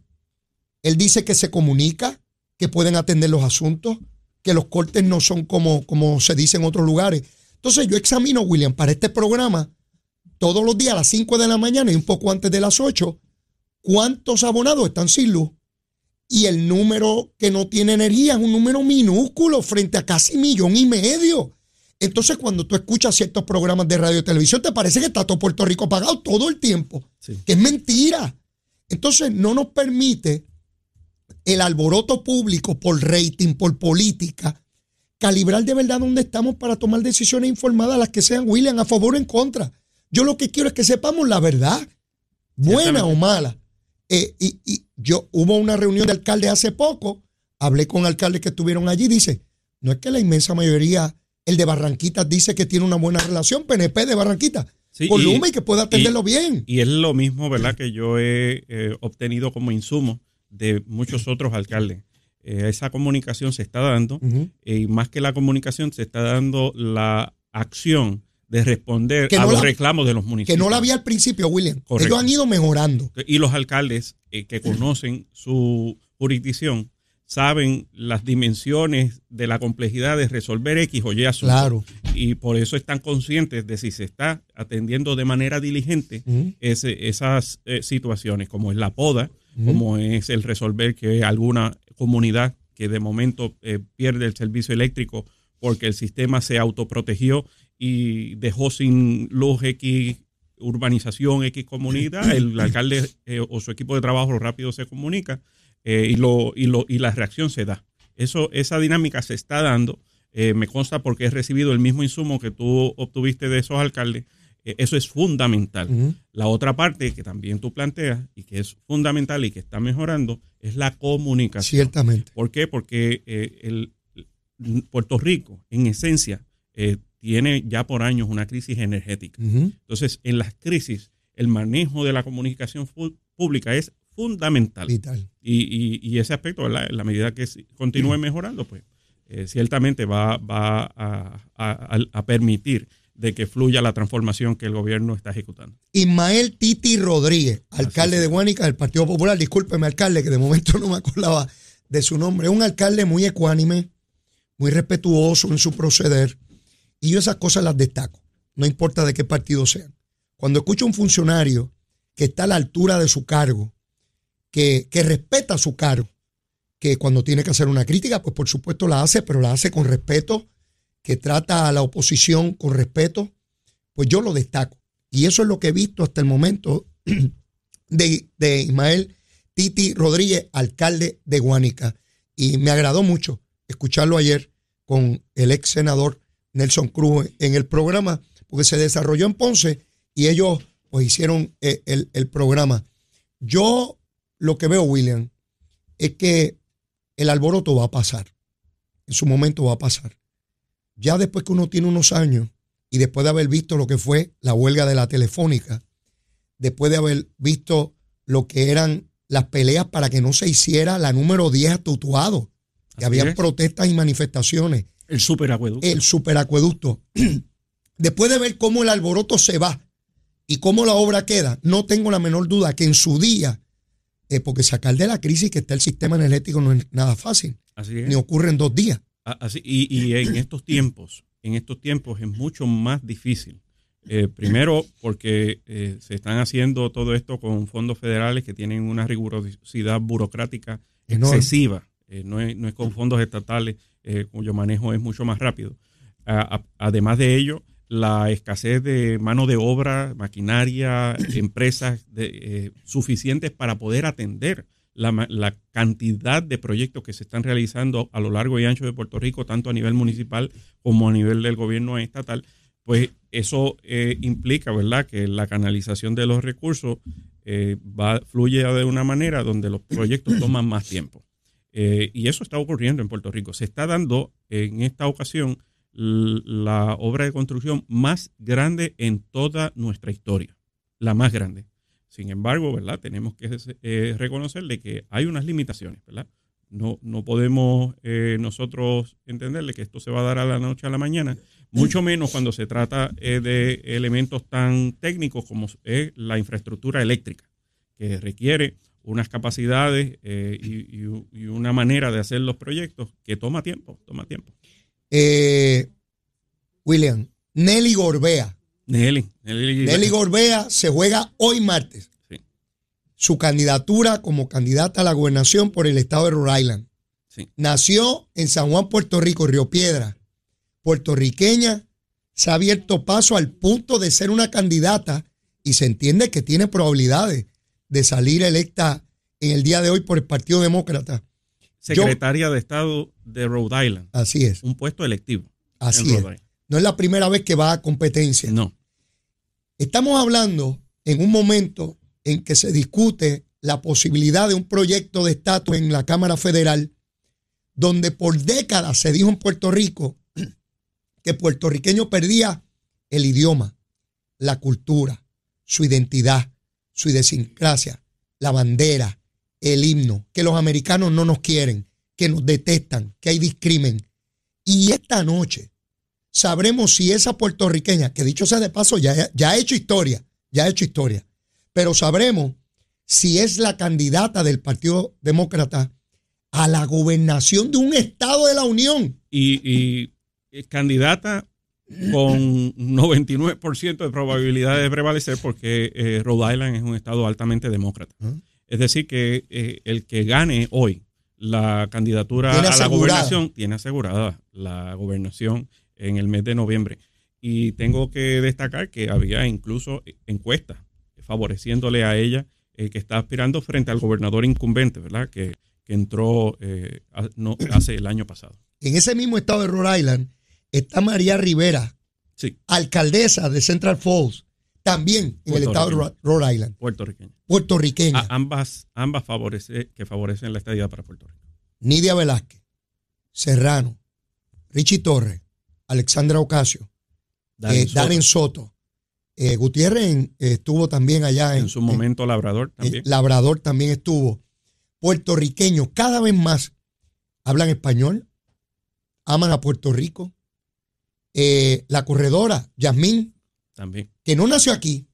Él dice que se comunica, que pueden atender los asuntos, que los cortes no son como, como se dice en otros lugares. Entonces yo examino, William, para este programa, todos los días a las 5 de la mañana y un poco antes de las 8, cuántos abonados están sin luz. Y el número que no tiene energía es un número minúsculo frente a casi millón y medio. Entonces, cuando tú escuchas ciertos programas de radio y televisión, te parece que está todo Puerto Rico apagado todo el tiempo.
Sí.
Que es mentira. Entonces, no nos permite el alboroto público por rating, por política, calibrar de verdad dónde estamos para tomar decisiones informadas, las que sean, William, a favor o en contra. Yo lo que quiero es que sepamos la verdad, buena o mala. Eh, y, y yo hubo una reunión de alcaldes hace poco, hablé con alcaldes que estuvieron allí, dice, no es que la inmensa mayoría, el de Barranquitas dice que tiene una buena relación, PNP de Barranquitas,
Sí,
con
y-
Luma y que puede atenderlo
y-
bien.
Y es lo mismo, ¿verdad?, que yo he eh, obtenido como insumo de muchos otros alcaldes. Eh, esa comunicación se está dando y más que la comunicación se está dando la acción de responder
Que
a
no
los
la-
reclamos de los
Que
municipios.
no la había al principio, William.
Correcto.
Ellos han ido mejorando.
Y los alcaldes eh, que conocen su jurisdicción saben las dimensiones de la complejidad de resolver X o Y asunto.
Claro.
Y por eso están conscientes de si se está atendiendo de manera diligente ese- esas eh, situaciones, como es la poda, como es el resolver que alguna comunidad que de momento eh, pierde el servicio eléctrico porque el sistema se autoprotegió y dejó sin luz X urbanización, X comunidad, el alcalde eh, o su equipo de trabajo rápido se comunica eh, y, lo, y, lo, y la reacción se da. Eso, esa dinámica se está dando. eh, me consta porque he recibido el mismo insumo que tú obtuviste de esos alcaldes. Eso es fundamental. La otra parte que también tú planteas y que es fundamental y que está mejorando es la comunicación.
Ciertamente.
¿Por qué? Porque eh, el, Puerto Rico, en esencia, eh, tiene ya por años una crisis energética. Entonces, en las crisis, el manejo de la comunicación pública es fundamental.
Vital.
Y, y- y ese aspecto, ¿verdad? en la medida que continúe mejorando, pues eh, ciertamente va, va a, a- a- a permitir de que fluya la transformación que el gobierno está ejecutando.
Ismael Titi Rodríguez, alcalde de Guánica del Partido Popular. Discúlpeme, alcalde, que de momento no me acordaba de su nombre. Es un alcalde muy ecuánime, muy respetuoso en su proceder. Y yo esas cosas las destaco, no importa de qué partido sean. Cuando escucho a un funcionario que está a la altura de su cargo, que, que respeta su cargo, que cuando tiene que hacer una crítica, pues por supuesto la hace, pero la hace con respeto, que trata a la oposición con respeto, pues yo lo destaco. Y eso es lo que he visto hasta el momento de, de Ismael Titi Rodríguez, alcalde de Guánica. Y me agradó mucho escucharlo ayer con el ex senador Nelson Cruz en el programa, porque se desarrolló en Ponce y ellos pues hicieron eh, el, el programa. Yo lo que veo, William, es que el alboroto va a pasar. En su momento va a pasar. Ya después que uno tiene unos años y después de haber visto lo que fue la huelga de la telefónica, después de haber visto lo que eran las peleas para que no se hiciera la número 10 atutuado, que
Así
habían
es.
protestas y manifestaciones,
El superacueducto.
el superacueducto. Después de ver cómo el alboroto se va y cómo la obra queda, no tengo la menor duda que en su día, eh, porque sacar de la crisis que está el sistema energético no es nada fácil,
Así es.
ni ocurre en dos días.
A- Así, y, y en estos tiempos, en estos tiempos es mucho más difícil. Eh, primero, porque eh, se están haciendo todo esto con fondos federales que tienen una rigurosidad burocrática
Enorme.
excesiva. Eh, no, es, no es con fondos estatales eh, cuyo manejo es mucho más rápido. A- a- además de ello, la escasez de mano de obra, maquinaria, empresas de, eh, suficientes para poder atender la, la cantidad de proyectos que se están realizando a lo largo y ancho de Puerto Rico, tanto a nivel municipal como a nivel del gobierno estatal, pues eso eh, implica, ¿verdad?, que la canalización de los recursos eh, va, fluye de una manera donde los proyectos toman más tiempo. Eh, y eso está ocurriendo en Puerto Rico. Se está dando en esta ocasión la obra de construcción más grande en toda nuestra historia, la más grande. Sin embargo, ¿verdad? Tenemos que eh, reconocerle que hay unas limitaciones, ¿verdad? No, no podemos eh, nosotros entenderle que esto se va a dar a la noche a la mañana, mucho menos cuando se trata eh, de elementos tan técnicos como es la infraestructura eléctrica, que requiere unas capacidades eh, y, y- y una manera de hacer los proyectos que toma tiempo, toma tiempo.
Eh, William, Nelly Gorbea.
Nelly, Nelly,
Nelly Gorbea se juega hoy martes
Sí,
su candidatura como candidata a la gobernación por el estado de Rhode Island.
sí.
Nació en San Juan, Puerto Rico, Río Piedra. Puertorriqueña, se ha abierto paso al punto de ser una candidata y se entiende que tiene probabilidades de salir electa en el día de hoy por el Partido Demócrata.
Secretaria de Estado de Rhode Island,
Así es,
un puesto electivo.
así es. No es la primera vez que va a competencia.
No,
Estamos hablando en un momento en que se discute la posibilidad de un proyecto de estatus en la Cámara Federal, donde por décadas se dijo en Puerto Rico que puertorriqueño perdía el idioma, la cultura, su identidad, su idiosincrasia, la bandera, el himno, que los americanos no nos quieren, que nos detestan, que hay discrimen. Y esta noche, sabremos si esa puertorriqueña, que dicho sea de paso, ya, ya ha hecho historia, ya ha hecho historia, pero sabremos si es la candidata del Partido Demócrata a la gobernación de un estado de la Unión.
y, y candidata con 99% de probabilidad de prevalecer porque eh, Rhode Island es un estado altamente demócrata. Es decir, que eh, el que gane hoy la candidatura a la gobernación tiene asegurada la gobernación en el mes de noviembre. Y tengo que destacar que había incluso encuestas favoreciéndole a ella eh, que está aspirando frente al gobernador incumbente, ¿verdad? Que, que entró eh, no, hace el año pasado.
En ese mismo estado de Rhode Island está María Rivera,
Sí,
alcaldesa de Central Falls, también en el estado de Rhode Island, puertorriqueña.
A- ambas ambas favorece, que favorecen la estadía para Puerto Rico.
Nidia Velázquez, Serrano, Richie Torres, Alexandra Ocasio,
Darren
eh,
Soto,
Darren Soto. Eh, Gutiérrez en- eh, estuvo también allá en,
en su momento Labrador
en-
también.
Labrador también estuvo. Puertorriqueños cada vez más hablan español, aman a Puerto Rico. Eh, la corredora, Yasmín,
también.
que no nació aquí,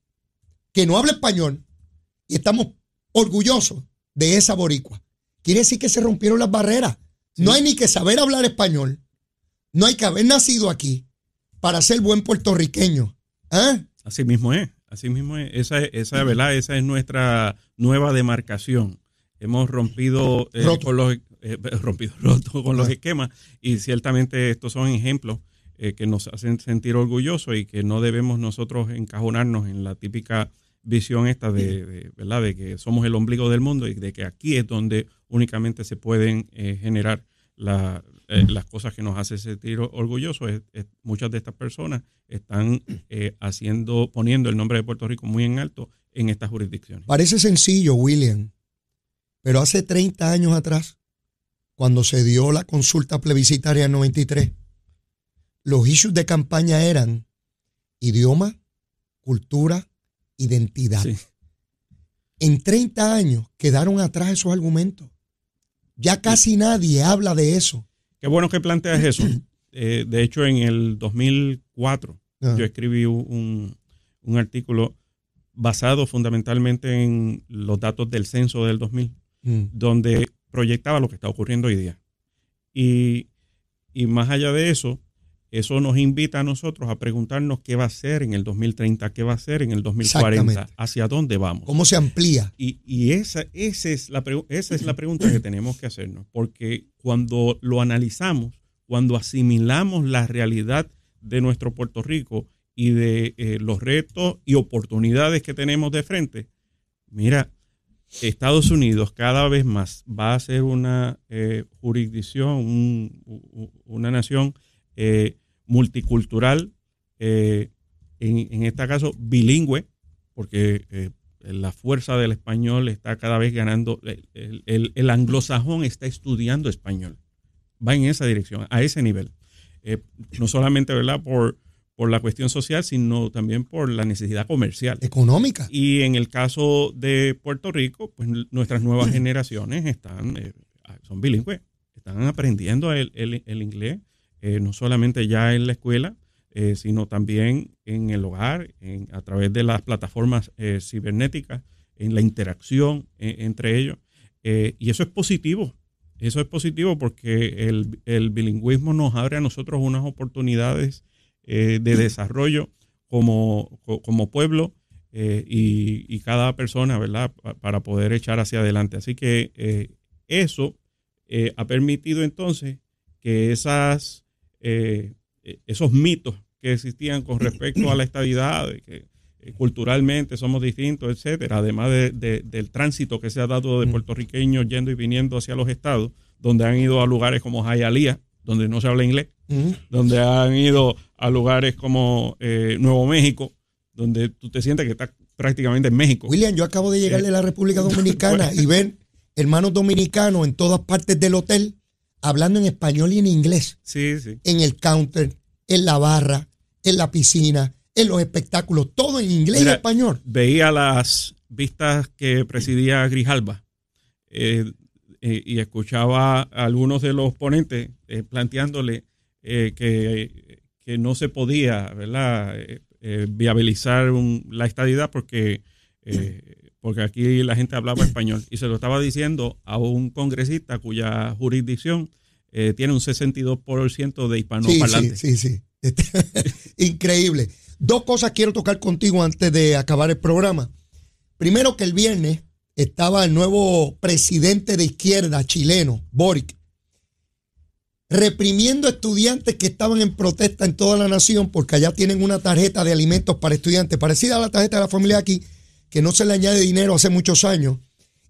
que no habla español, y estamos orgullosos de esa boricua. Quiere decir que se rompieron las barreras. No hay ni que saber hablar español. No hay que haber nacido aquí para ser buen puertorriqueño. ¿Ah?
Así mismo es, así mismo es. Esa, es- esa, ¿verdad? Esa es nuestra nueva demarcación. Hemos rompido, eh,
Roto.
con los eh, rompido, roto con los esquemas y ciertamente estos son ejemplos eh, que nos hacen sentir orgullosos y que no debemos nosotros encajonarnos en la típica visión esta de, de, ¿verdad? de que somos el ombligo del mundo y de que aquí es donde únicamente se pueden eh, generar la- eh, las cosas que nos hacen sentir orgullosos. Es- es- muchas de estas personas están eh, haciendo, poniendo el nombre de Puerto Rico muy en alto en estas jurisdicciones.
Parece sencillo, William. Pero hace 30 años atrás, cuando se dio la consulta plebiscitaria en 93, los issues de campaña eran idioma, cultura, identidad.
Sí.
En 30 años quedaron atrás esos argumentos. Ya casi nadie habla de eso.
Qué bueno que planteas eso. Eh, de hecho, en el 2004
Ah.
yo escribí un, un artículo basado fundamentalmente en los datos del censo del 2000,
Mm.
donde proyectaba lo que está ocurriendo hoy día. Y, y más allá de eso, eso nos invita a nosotros a preguntarnos qué va a ser en el 2030, qué va a ser en el 2040,
Exactamente.
hacia dónde vamos.
¿Cómo se amplía?
Y, y esa, esa, es la, esa es la pregunta que tenemos que hacernos, porque cuando lo analizamos, cuando asimilamos la realidad de nuestro Puerto Rico y de eh, los retos y oportunidades que tenemos de frente, mira, Estados Unidos cada vez más va a ser una eh, jurisdicción, un- una nación eh, multicultural, eh, en, en este caso bilingüe, porque eh, la fuerza del español está cada vez ganando, el, el- el- el anglosajón está estudiando español, va en esa dirección, a ese nivel. Eh, no solamente ¿verdad? Por, por la cuestión social, sino también por la necesidad comercial.
Económica.
Y en el caso de Puerto Rico, pues nuestras nuevas generaciones están, eh, son bilingües, están aprendiendo el, el- el inglés, eh, no solamente ya en la escuela, eh, sino también en el hogar, a través de las plataformas eh, cibernéticas, en la interacción entre ellos. Y eso es positivo. Eso es positivo porque el, el bilingüismo nos abre a nosotros unas oportunidades de desarrollo como, co- como pueblo y, y cada persona, ¿verdad? Pa- Para poder echar hacia adelante. Así que eso ha permitido entonces que esas, eh, eh, esos mitos que existían con respecto a la estabilidad, de que eh, culturalmente somos distintos, etcétera, además de- de- del tránsito que se ha dado de puertorriqueños yendo y viniendo hacia los estados, donde han ido a lugares como Hialeah, donde no se habla inglés,
Mm.
donde han ido a lugares como eh, Nuevo México, donde tú te sientes que estás prácticamente en México.
William, yo acabo de llegar de la República Dominicana y ver hermanos dominicanos en todas partes del hotel hablando en español y en inglés.
Sí, sí.
En el counter, en la barra, en la piscina, en los espectáculos, todo en inglés
Mira,
y español.
Veía las vistas que presidía Grijalba eh, eh, y escuchaba a algunos de los ponentes eh, planteándole que, que no se podía ¿verdad? Viabilizar un- la estadidad porque, porque aquí la gente hablaba español. Y se lo estaba diciendo a un congresista cuya jurisdicción eh, tiene un 62% de hispanoparlantes.
sí, sí, sí. Increíble. Dos cosas quiero tocar contigo antes de acabar el programa. Primero que el viernes estaba el nuevo presidente de izquierda chileno, Boric, reprimiendo estudiantes que estaban en protesta en toda la nación porque allá tienen una tarjeta de alimentos para estudiantes, parecida a la tarjeta de la familia aquí, que no se le añade dinero hace muchos años.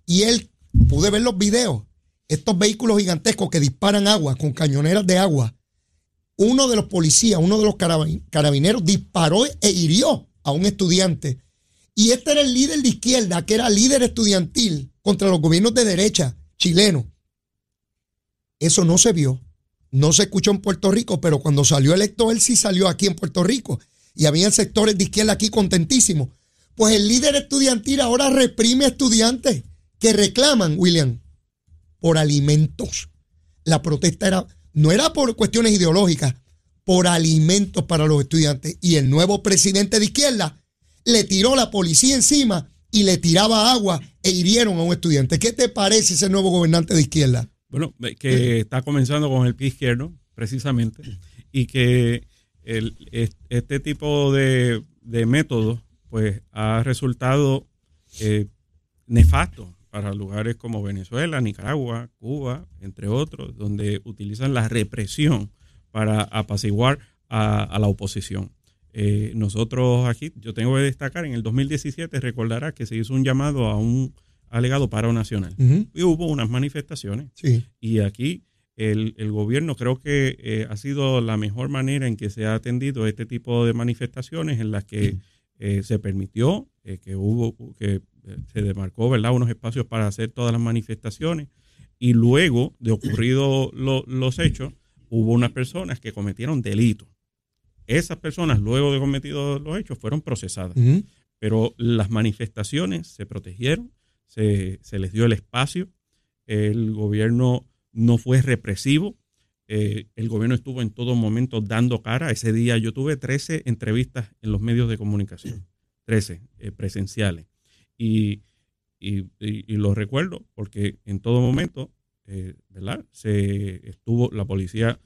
Y él, pude ver los videos, estos vehículos gigantescos que disparan agua con cañoneras de agua uno de los policías, uno de los carabin- carabineros disparó e hirió a un estudiante. Y este era el líder de izquierda, que era líder estudiantil contra los gobiernos de derecha chilenos. Eso no se vio, no se escuchó en Puerto Rico, pero cuando salió electo él sí salió aquí en Puerto Rico. Y había sectores de izquierda aquí contentísimos. Pues el líder estudiantil ahora reprime a estudiantes que reclaman, William, por alimentos. La protesta era, no era por cuestiones ideológicas, por alimentos para los estudiantes. Y el nuevo presidente de izquierda le tiró la policía encima y le tiraba agua e hirieron a un estudiante. ¿Qué te parece ese nuevo gobernante de izquierda?
Bueno, que está comenzando con el pie izquierdo, precisamente, y que el- es- este tipo de, de método, pues, ha resultado eh, nefasto para lugares como Venezuela, Nicaragua, Cuba, entre otros, donde utilizan la represión para apaciguar a, a la oposición. Eh, nosotros aquí, yo tengo que destacar, en el 2017 recordará que se hizo un llamado a un alegado paro nacional y hubo unas manifestaciones
Sí.
y aquí el, el gobierno creo que eh, ha sido la mejor manera en que se ha atendido este tipo de manifestaciones en las que eh, se permitió eh, que hubo que se demarcó ¿verdad? unos espacios para hacer todas las manifestaciones y luego de ocurrido los hechos, hubo unas personas que cometieron delitos. Esas personas, luego de cometidos los hechos, fueron procesadas. Pero las manifestaciones se protegieron, se, se, les dio el espacio, el gobierno no fue represivo, eh, el gobierno estuvo en todo momento dando cara. Ese día yo tuve 13 entrevistas en los medios de comunicación, 13 eh, presenciales. Y, y, lo recuerdo porque en todo momento, eh, ¿verdad? Se estuvo, la policía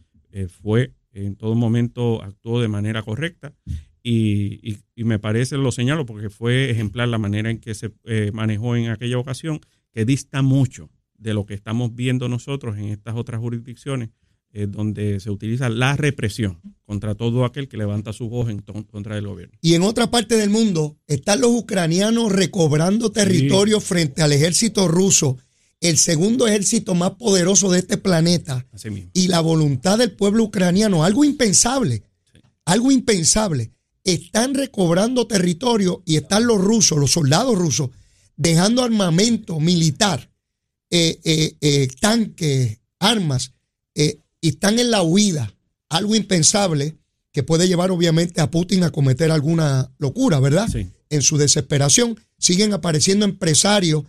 fue, en todo momento actuó de manera correcta. Y, y, me parece, lo señalo porque fue ejemplar la manera en que se manejó en aquella ocasión, que dista mucho de lo que estamos viendo nosotros en estas otras jurisdicciones, eh, donde se utiliza la represión contra todo aquel que levanta su voz en contra del gobierno.
Y en otra parte del mundo están los ucranianos recobrando territorio frente al ejército ruso, el segundo ejército más poderoso de este planeta. Y la voluntad del pueblo ucraniano, algo impensable, algo impensable. Están recobrando territorio y están los rusos, los soldados rusos, dejando armamento militar, eh, eh, tanques, armas, y están en la huida, algo impensable que puede llevar obviamente a Putin a cometer alguna locura, ¿verdad? En su desesperación siguen apareciendo empresarios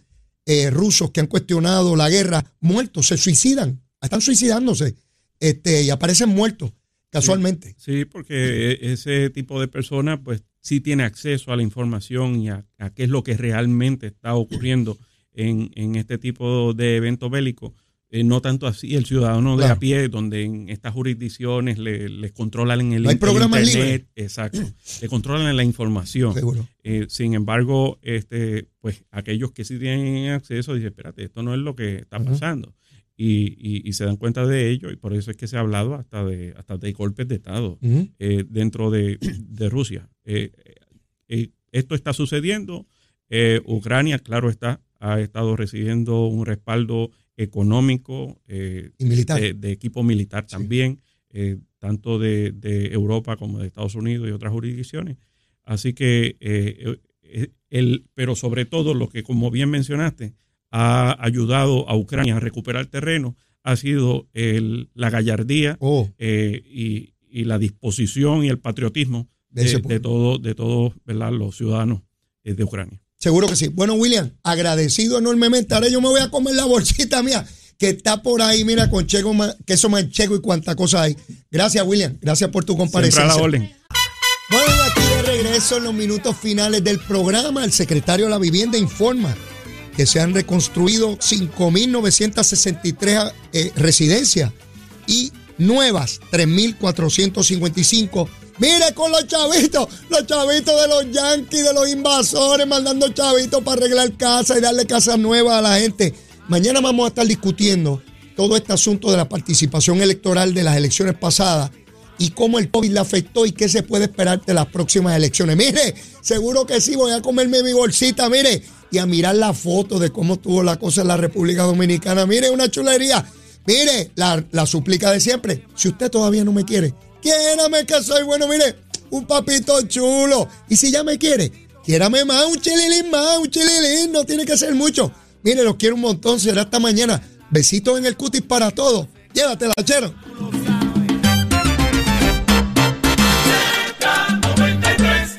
eh, rusos que han cuestionado la guerra, muertos, se suicidan, están suicidándose este, y aparecen muertos casualmente.
Sí, porque e, ese tipo de personas pues sí tiene acceso a la información y a, qué es lo que realmente está ocurriendo en, en este tipo de eventos bélicos eh, no tanto así el ciudadano de a pie, donde en estas jurisdicciones le, les controlan en el,
hay
internet, exacto, le controlan la información. Eh, sin embargo, este, pues aquellos que sí tienen acceso dicen, espérate, esto no es lo que está pasando. Y, y, se dan cuenta de ello y por eso es que se ha hablado hasta de hasta de golpes de estado eh, dentro de, de Rusia. esto está sucediendo. Ucrania, claro está, ha estado recibiendo un respaldo económico,
eh, De,
equipo militar también, eh, tanto de, Europa como de Estados Unidos y otras jurisdicciones. Así que, eh, el, pero sobre todo lo que, como bien mencionaste, ha ayudado a Ucrania a recuperar terreno ha sido el, la gallardía oh. y, la disposición y el patriotismo de, de todos de todos los ciudadanos de Ucrania.
Seguro que sí. Bueno, William, agradecido enormemente. Ahora yo me voy a comer la bolsita mía que está por ahí, mira, con chego, queso manchego y cuánta cosa hay. Gracias, William. Gracias por tu comparecencia. Bueno, aquí de regreso en los minutos finales del programa. El secretario de la Vivienda informa que se han reconstruido 5.963 eh, residencias y nuevas 3.455 Mire con los chavitos, los chavitos de los yanquis, de los invasores, mandando chavitos para arreglar casa y darle casas nuevas a la gente. Mañana vamos a estar discutiendo todo este asunto de la participación electoral de las elecciones pasadas y cómo el COVID le afectó y qué se puede esperar de las próximas elecciones. Mire, seguro que sí, voy a comerme mi bolsita, mire, y a mirar la foto de cómo estuvo la cosa en la República Dominicana. Mire, una chulería. Mire, la, la súplica de siempre. Si usted todavía no me quiere, Quiérame que soy bueno, mire, un papito chulo. Y si ya me quiere, quiérame más, un chililín más, un chililín, no tiene que ser mucho. Mire, los quiero un montón, será hasta mañana. Besitos en el cutis para todos. Llévatela, chero.